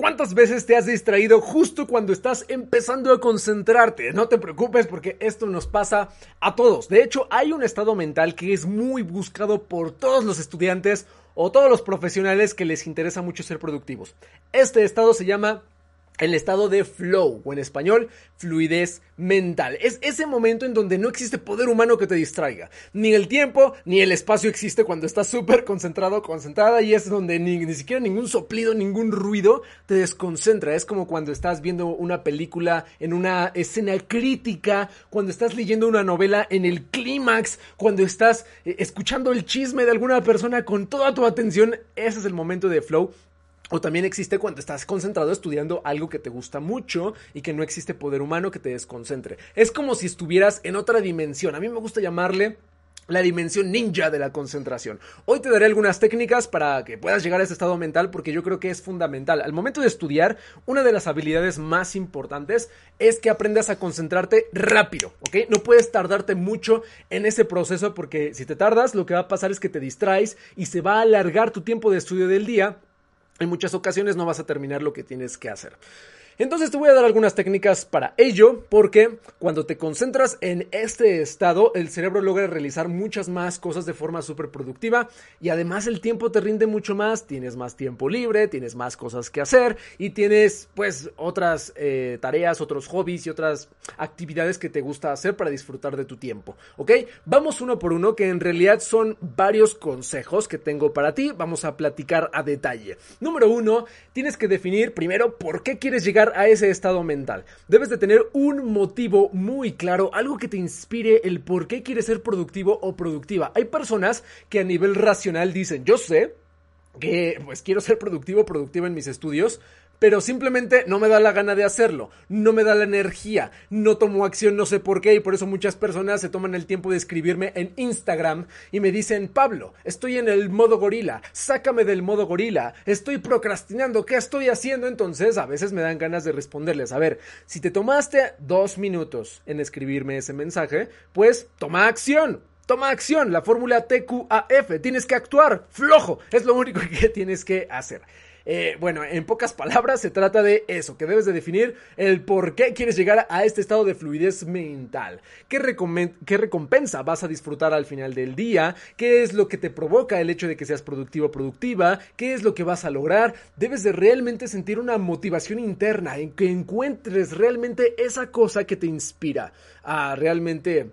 ¿Cuántas veces te has distraído justo cuando estás empezando a concentrarte? No te preocupes porque esto nos pasa a todos. De hecho, hay un estado mental que es muy buscado por todos los estudiantes o todos los profesionales que les interesa mucho ser productivos. Este estado se llama el estado de flow, o en español, fluidez mental. Es ese momento en donde no existe poder humano que te distraiga. Ni el tiempo, ni el espacio existe cuando estás súper concentrado, concentrada, y es donde ni, ni, siquiera ningún soplido, ningún ruido te desconcentra. Es como cuando estás viendo una película en una escena crítica, cuando estás leyendo una novela en el clímax, cuando estás eh, escuchando el chisme de alguna persona con toda tu atención. Ese es el momento de flow o también existe cuando estás concentrado estudiando algo que te gusta mucho y que no existe poder humano que te desconcentre. Es como si estuvieras en otra dimensión. A mí me gusta llamarle la dimensión ninja de la concentración. Hoy te daré algunas técnicas para que puedas llegar a ese estado mental porque yo creo que es fundamental. Al momento de estudiar, una de las habilidades más importantes es que aprendas a concentrarte rápido, ¿ok? No puedes tardarte mucho en ese proceso porque si te tardas, lo que va a pasar es que te distraes y se va a alargar tu tiempo de estudio del día en muchas ocasiones no vas a terminar lo que tienes que hacer. Entonces te voy a dar algunas técnicas para ello, porque cuando te concentras en este estado, el cerebro logra realizar muchas más cosas de forma súper productiva y además el tiempo te rinde mucho más, tienes más tiempo libre, tienes más cosas que hacer y tienes pues otras eh, tareas, otros hobbies y otras actividades que te gusta hacer para disfrutar de tu tiempo, ¿ok? Vamos uno por uno, que en realidad son varios consejos que tengo para ti, vamos a platicar a detalle. Número uno, tienes que definir primero por qué quieres llegar a ese estado mental. Debes de tener un motivo muy claro, algo que te inspire el por qué quieres ser productivo o productiva. Hay personas que a nivel racional dicen, yo sé que pues quiero ser productivo o productiva en mis estudios, pero simplemente no me da la gana de hacerlo, no me da la energía, no tomo acción, no sé por qué, y por eso muchas personas se toman el tiempo de escribirme en Instagram y me dicen, Pablo, estoy en el modo gorila, sácame del modo gorila, estoy procrastinando, ¿qué estoy haciendo? Entonces a veces me dan ganas de responderles, a ver, si te tomaste dos minutos en escribirme ese mensaje, pues toma acción, Toma acción, la fórmula TQAF, tienes que actuar, flojo, es lo único que tienes que hacer. Eh, bueno, en pocas palabras se trata de eso, que debes de definir el por qué quieres llegar a este estado de fluidez mental. ¿Qué, ¿Qué recompensa vas a disfrutar al final del día? ¿Qué es lo que te provoca el hecho de que seas productivo o productiva? ¿Qué es lo que vas a lograr? Debes de realmente sentir una motivación interna, en que encuentres realmente esa cosa que te inspira a realmente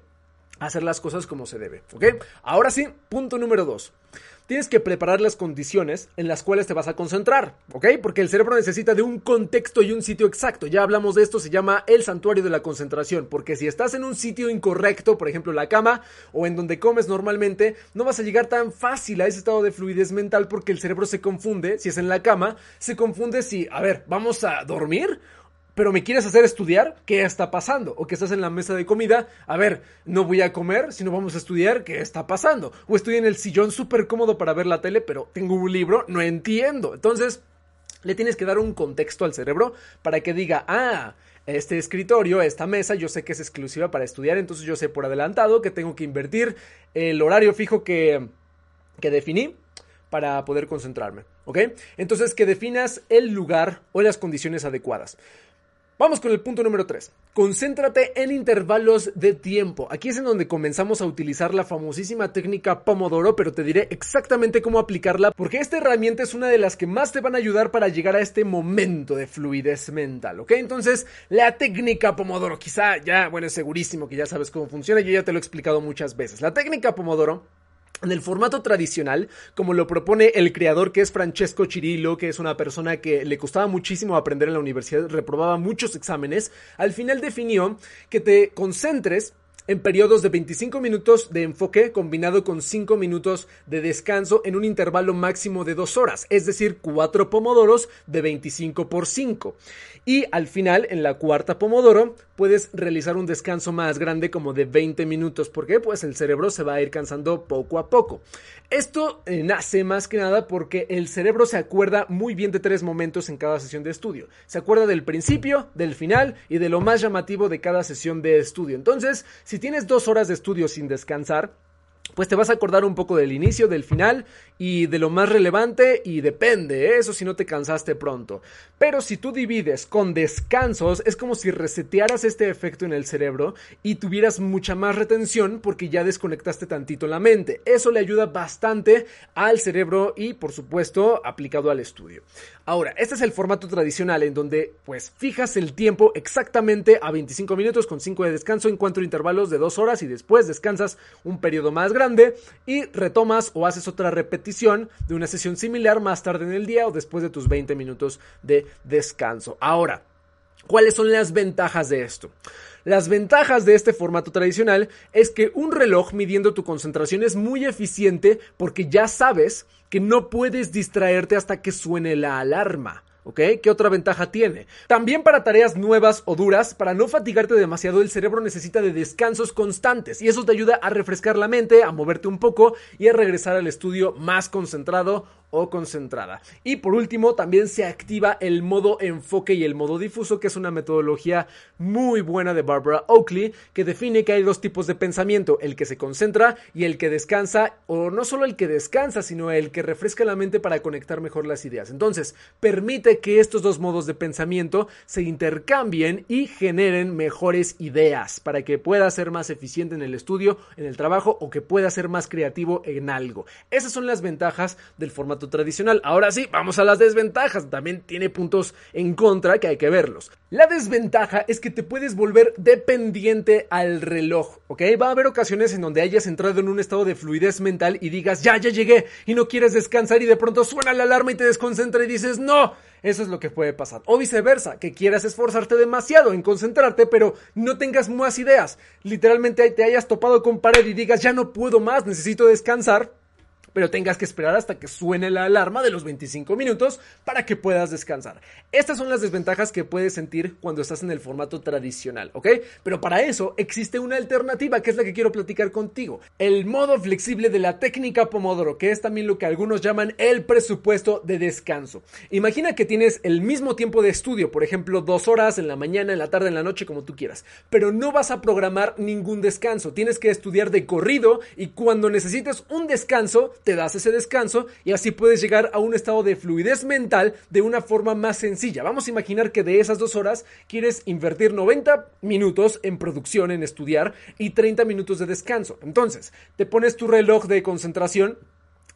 hacer las cosas como se debe, ¿ok? Ahora sí, punto número dos tienes que preparar las condiciones en las cuales te vas a concentrar, ¿ok? Porque el cerebro necesita de un contexto y un sitio exacto. Ya hablamos de esto, se llama el santuario de la concentración, porque si estás en un sitio incorrecto, por ejemplo la cama o en donde comes normalmente, no vas a llegar tan fácil a ese estado de fluidez mental porque el cerebro se confunde, si es en la cama, se confunde si, a ver, vamos a dormir pero me quieres hacer estudiar, ¿qué está pasando? O que estás en la mesa de comida, a ver, no voy a comer, sino vamos a estudiar, ¿qué está pasando? O estoy en el sillón súper cómodo para ver la tele, pero tengo un libro, no entiendo. Entonces, le tienes que dar un contexto al cerebro para que diga, ah, este escritorio, esta mesa, yo sé que es exclusiva para estudiar, entonces yo sé por adelantado que tengo que invertir el horario fijo que, que definí para poder concentrarme, ¿ok? Entonces que definas el lugar o las condiciones adecuadas. Vamos con el punto número 3. Concéntrate en intervalos de tiempo. Aquí es en donde comenzamos a utilizar la famosísima técnica Pomodoro, pero te diré exactamente cómo aplicarla porque esta herramienta es una de las que más te van a ayudar para llegar a este momento de fluidez mental, ¿ok? Entonces, la técnica Pomodoro, quizá ya, bueno, es segurísimo que ya sabes cómo funciona, yo ya te lo he explicado muchas veces. La técnica Pomodoro en el formato tradicional, como lo propone el creador que es Francesco Cirillo, que es una persona que le costaba muchísimo aprender en la universidad, reprobaba muchos exámenes, al final definió que te concentres en periodos de 25 minutos de enfoque combinado con 5 minutos de descanso en un intervalo máximo de 2 horas, es decir, 4 pomodoros de 25 por 5. Y al final, en la cuarta pomodoro, puedes realizar un descanso más grande como de 20 minutos. porque Pues el cerebro se va a ir cansando poco a poco. Esto eh, nace más que nada porque el cerebro se acuerda muy bien de tres momentos en cada sesión de estudio. Se acuerda del principio, del final y de lo más llamativo de cada sesión de estudio. Entonces, si tienes dos horas de estudio sin descansar, pues te vas a acordar un poco del inicio, del final y de lo más relevante y depende, ¿eh? eso si no te cansaste pronto. Pero si tú divides con descansos, es como si resetearas este efecto en el cerebro y tuvieras mucha más retención porque ya desconectaste tantito la mente. Eso le ayuda bastante al cerebro y por supuesto aplicado al estudio. Ahora, este es el formato tradicional en donde pues fijas el tiempo exactamente a 25 minutos con 5 de descanso en cuatro intervalos de 2 horas y después descansas un periodo más grande y retomas o haces otra repetición de una sesión similar más tarde en el día o después de tus 20 minutos de descanso. Ahora, ¿cuáles son las ventajas de esto? Las ventajas de este formato tradicional es que un reloj midiendo tu concentración es muy eficiente porque ya sabes que no puedes distraerte hasta que suene la alarma. ¿Qué otra ventaja tiene? También para tareas nuevas o duras, para no fatigarte demasiado, el cerebro necesita de descansos constantes y eso te ayuda a refrescar la mente, a moverte un poco y a regresar al estudio más concentrado o concentrada. Y por último, también se activa el modo enfoque y el modo difuso, que es una metodología muy buena de Barbara Oakley, que define que hay dos tipos de pensamiento, el que se concentra y el que descansa, o no solo el que descansa, sino el que refresca la mente para conectar mejor las ideas. Entonces, permite que estos dos modos de pensamiento se intercambien y generen mejores ideas para que pueda ser más eficiente en el estudio, en el trabajo o que pueda ser más creativo en algo. Esas son las ventajas del formato tradicional. Ahora sí, vamos a las desventajas. También tiene puntos en contra que hay que verlos. La desventaja es que te puedes volver dependiente al reloj, ¿ok? Va a haber ocasiones en donde hayas entrado en un estado de fluidez mental y digas, ya, ya llegué, y no quieres descansar y de pronto suena la alarma y te desconcentra y dices, no, eso es lo que puede pasar. O viceversa, que quieras esforzarte demasiado en concentrarte, pero no tengas más ideas. Literalmente te hayas topado con pared y digas, ya no puedo más, necesito descansar pero tengas que esperar hasta que suene la alarma de los 25 minutos para que puedas descansar. Estas son las desventajas que puedes sentir cuando estás en el formato tradicional, ¿ok? Pero para eso existe una alternativa que es la que quiero platicar contigo. El modo flexible de la técnica Pomodoro, que es también lo que algunos llaman el presupuesto de descanso. Imagina que tienes el mismo tiempo de estudio, por ejemplo, dos horas en la mañana, en la tarde, en la noche, como tú quieras, pero no vas a programar ningún descanso. Tienes que estudiar de corrido y cuando necesites un descanso, te das ese descanso y así puedes llegar a un estado de fluidez mental de una forma más sencilla. Vamos a imaginar que de esas dos horas quieres invertir 90 minutos en producción, en estudiar y 30 minutos de descanso. Entonces, te pones tu reloj de concentración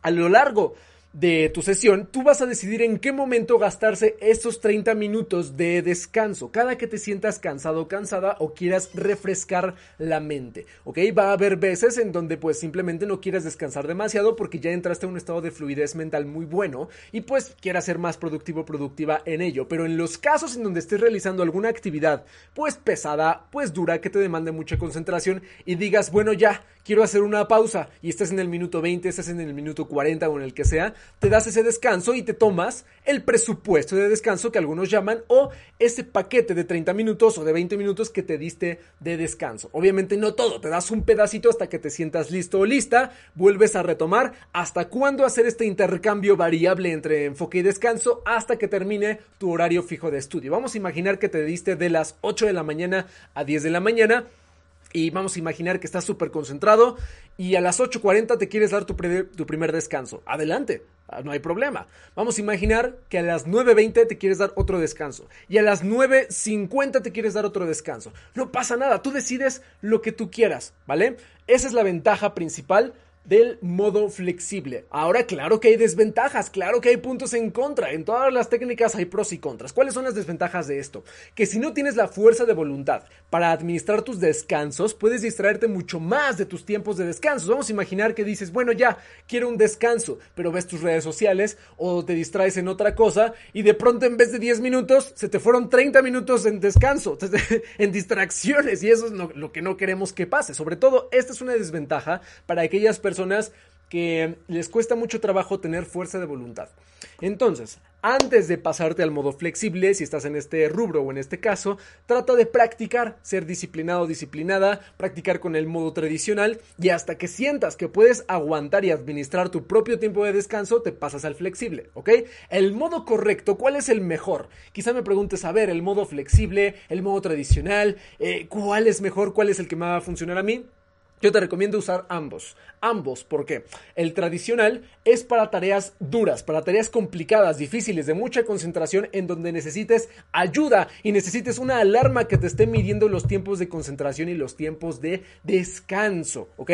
a lo largo de tu sesión, tú vas a decidir en qué momento gastarse estos 30 minutos de descanso, cada que te sientas cansado o cansada o quieras refrescar la mente, ¿ok? Va a haber veces en donde pues simplemente no quieras descansar demasiado porque ya entraste en un estado de fluidez mental muy bueno y pues quieras ser más productivo o productiva en ello, pero en los casos en donde estés realizando alguna actividad pues pesada, pues dura, que te demande mucha concentración y digas, bueno ya, quiero hacer una pausa y estás en el minuto 20, estás en el minuto 40 o en el que sea, te das ese descanso y te tomas el presupuesto de descanso que algunos llaman o ese paquete de 30 minutos o de 20 minutos que te diste de descanso. Obviamente no todo, te das un pedacito hasta que te sientas listo o lista, vuelves a retomar hasta cuándo hacer este intercambio variable entre enfoque y descanso hasta que termine tu horario fijo de estudio. Vamos a imaginar que te diste de las 8 de la mañana a 10 de la mañana y vamos a imaginar que estás súper concentrado y a las 8.40 te quieres dar tu, tu, primer descanso. Adelante, ah, no hay problema. Vamos a imaginar que a las 9.20 te quieres dar otro descanso y a las 9.50 te quieres dar otro descanso. No pasa nada, tú decides lo que tú quieras, ¿vale? Esa es la ventaja principal del modo flexible. Ahora, claro que hay desventajas, claro que hay puntos en contra. En todas las técnicas hay pros y contras. ¿Cuáles son las desventajas de esto? Que si no tienes la fuerza de voluntad para administrar tus descansos, puedes distraerte mucho más de tus tiempos de descanso. Vamos a imaginar que dices, bueno, ya, quiero un descanso, pero ves tus redes sociales o te distraes en otra cosa y de pronto en vez de 10 minutos se te fueron 30 minutos en descanso, en distracciones y eso es lo, lo que no queremos que pase. Sobre todo, esta es una desventaja para aquellas personas personas que les cuesta mucho trabajo tener fuerza de voluntad. Entonces, antes de pasarte al modo flexible, si estás en este rubro o en este caso, trata de practicar, ser disciplinado o disciplinada, practicar con el modo tradicional y hasta que sientas que puedes aguantar y administrar tu propio tiempo de descanso, te pasas al flexible, ¿ok? El modo correcto, ¿cuál es el mejor? Quizá me preguntes, a ver, el modo flexible, el modo tradicional, eh, ¿cuál es mejor? ¿Cuál es el que me va a funcionar a mí? Yo te recomiendo usar ambos. Ambos, porque el tradicional es para tareas duras, para tareas complicadas, difíciles, de mucha concentración, en donde necesites ayuda y necesites una alarma que te esté midiendo los tiempos de concentración y los tiempos de descanso, ¿ok?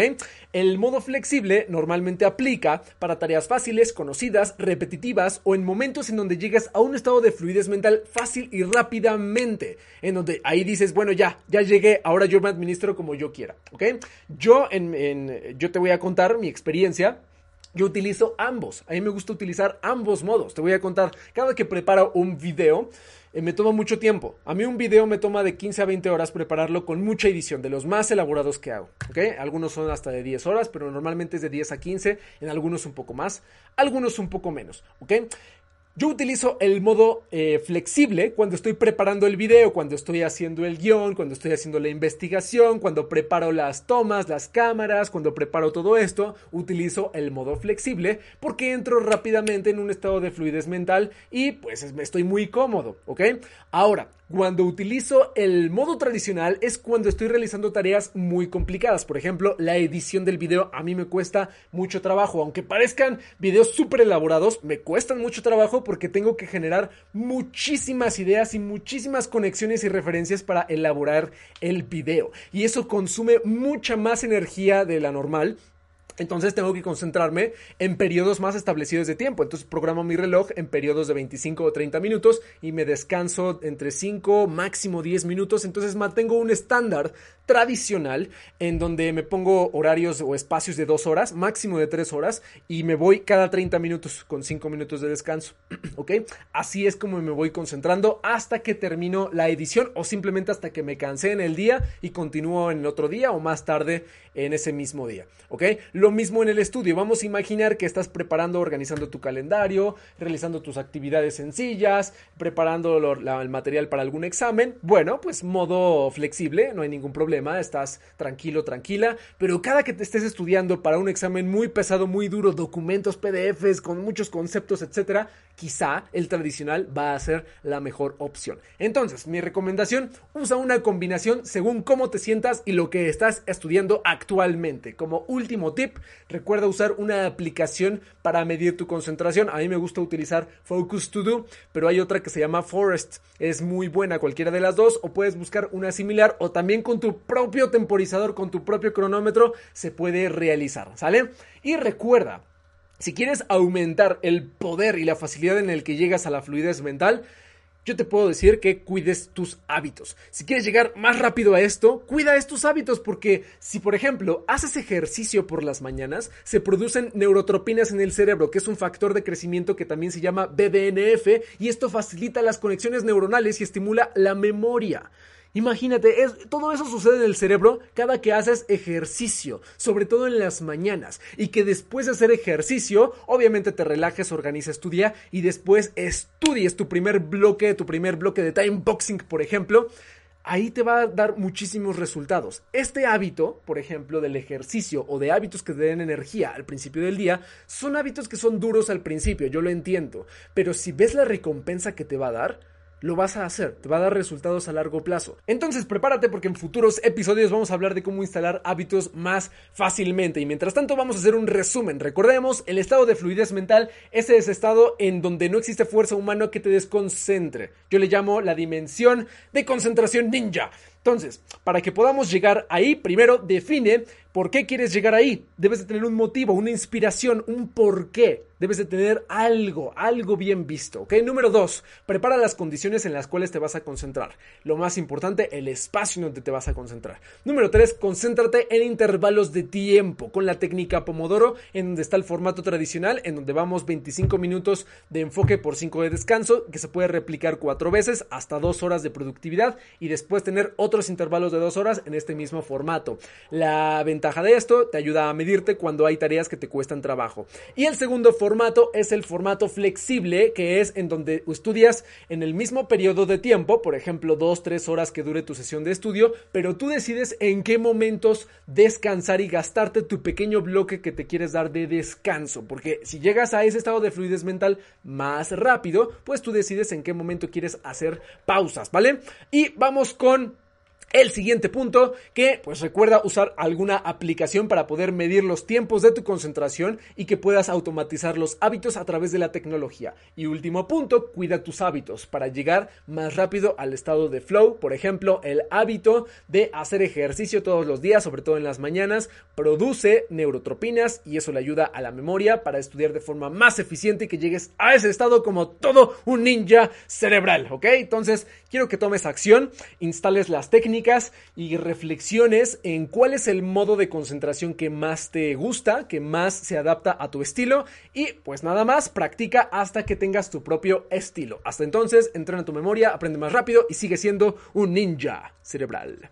El modo flexible normalmente aplica para tareas fáciles, conocidas, repetitivas o en momentos en donde llegas a un estado de fluidez mental fácil y rápidamente, en donde ahí dices, bueno, ya, ya llegué, ahora yo me administro como yo quiera, ¿ok? Yo, en, yo te voy a contar mi experiencia. Yo utilizo ambos. A mí me gusta utilizar ambos modos. Te voy a contar. Cada que preparo un video, eh, me toma mucho tiempo. A mí un video me toma de 15 a 20 horas prepararlo con mucha edición, de los más elaborados que hago. Algunos son hasta de 10 horas, pero normalmente es de 10 a 15. En algunos un poco más, algunos un poco menos. ¿ok? Yo utilizo el modo eh, flexible cuando estoy preparando el video, cuando estoy haciendo el guion, cuando estoy haciendo la investigación, cuando preparo las tomas, las cámaras, cuando preparo todo esto, utilizo el modo flexible porque entro rápidamente en un estado de fluidez mental y pues estoy muy cómodo, ¿ok? Ahora, cuando utilizo el modo tradicional es cuando estoy realizando tareas muy complicadas. Por ejemplo, la edición del video a mí me cuesta mucho trabajo. Aunque parezcan videos súper elaborados, me cuestan mucho trabajo porque tengo que generar muchísimas ideas y muchísimas conexiones y referencias para elaborar el video. Y eso consume mucha más energía de la normal entonces tengo que concentrarme en periodos más establecidos de tiempo. Entonces programo mi reloj en periodos de 25 o 30 minutos y me descanso entre 5, máximo 10 minutos. Entonces mantengo un estándar tradicional en donde me pongo horarios o espacios de 2 horas, máximo de 3 horas y me voy cada 30 minutos con 5 minutos de descanso. ¿Ok? Así es como me voy concentrando hasta que termino la edición o simplemente hasta que me cansé en el día y continúo en el otro día o más tarde en ese mismo día. ¿Ok? Lo mismo en el estudio. Vamos a imaginar que estás preparando, organizando tu calendario, realizando tus actividades sencillas, preparando el material para algún examen. Bueno, pues modo flexible, no hay ningún problema, estás tranquilo, tranquila, pero cada que te estés estudiando para un examen muy pesado, muy duro, documentos, PDFs con muchos conceptos, etcétera, quizá el tradicional va a ser la mejor opción. Entonces, mi recomendación, usa una combinación según cómo te sientas y lo que estás estudiando actualmente. Como último tip, Recuerda usar una aplicación para medir tu concentración. A mí me gusta utilizar Focus To Do, pero hay otra que se llama Forest. Es muy buena cualquiera de las dos o puedes buscar una similar o también con tu propio temporizador, con tu propio cronómetro se puede realizar, ¿sale? Y recuerda, si quieres aumentar el poder y la facilidad en el que llegas a la fluidez mental, yo te puedo decir que cuides tus hábitos. Si quieres llegar más rápido a esto, cuida estos hábitos porque si por ejemplo haces ejercicio por las mañanas, se producen neurotropinas en el cerebro, que es un factor de crecimiento que también se llama BDNF y esto facilita las conexiones neuronales y estimula la memoria. Imagínate, todo eso sucede en el cerebro cada que haces ejercicio, sobre todo en las mañanas, y que después de hacer ejercicio, obviamente te relajes, organizas tu día y después estudies tu primer bloque, tu primer bloque de time boxing, por ejemplo. Ahí te va a dar muchísimos resultados. Este hábito, por ejemplo, del ejercicio o de hábitos que te den energía al principio del día, son hábitos que son duros al principio, yo lo entiendo. Pero si ves la recompensa que te va a dar, lo vas a hacer, te va a dar resultados a largo plazo. Entonces prepárate porque en futuros episodios vamos a hablar de cómo instalar hábitos más fácilmente y mientras tanto vamos a hacer un resumen. Recordemos, el estado de fluidez mental es ese estado en donde no existe fuerza humana que te desconcentre. Yo le llamo la dimensión de concentración ninja. Entonces, para que podamos llegar ahí, primero define por qué quieres llegar ahí. Debes de tener un motivo, una inspiración, un porqué. Debes de tener algo, algo bien visto, ¿ok? Número dos, prepara las condiciones en las cuales te vas a concentrar. Lo más importante, el espacio en donde te vas a concentrar. Número tres, concéntrate en intervalos de tiempo con la técnica Pomodoro, en donde está el formato tradicional, en donde vamos 25 minutos de enfoque por 5 de descanso, que se puede replicar cuatro veces hasta dos horas de productividad y después tener otro intervalos de dos horas en este mismo formato. La ventaja de esto te ayuda a medirte cuando hay tareas que te cuestan trabajo. Y el segundo formato es el formato flexible, que es en donde estudias en el mismo periodo de tiempo, por ejemplo, dos, tres horas que dure tu sesión de estudio, pero tú decides en qué momentos descansar y gastarte tu pequeño bloque que te quieres dar de descanso, porque si llegas a ese estado de fluidez mental más rápido, pues tú decides en qué momento quieres hacer pausas, ¿vale? Y vamos con el siguiente punto, que pues recuerda usar alguna aplicación para poder medir los tiempos de tu concentración y que puedas automatizar los hábitos a través de la tecnología. Y último punto, cuida tus hábitos para llegar más rápido al estado de flow. Por ejemplo, el hábito de hacer ejercicio todos los días, sobre todo en las mañanas, produce neurotropinas y eso le ayuda a la memoria para estudiar de forma más eficiente y que llegues a ese estado como todo un ninja cerebral, ¿ok? Entonces, quiero que tomes acción, instales las técnicas y reflexiones en cuál es el modo de concentración que más te gusta, que más se adapta a tu estilo y pues nada más, practica hasta que tengas tu propio estilo. Hasta entonces, entrena tu memoria, aprende más rápido y sigue siendo un ninja cerebral.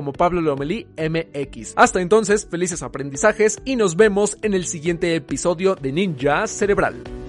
como Pablo Lomelí MX. Hasta entonces, felices aprendizajes y nos vemos en el siguiente episodio de Ninja Cerebral.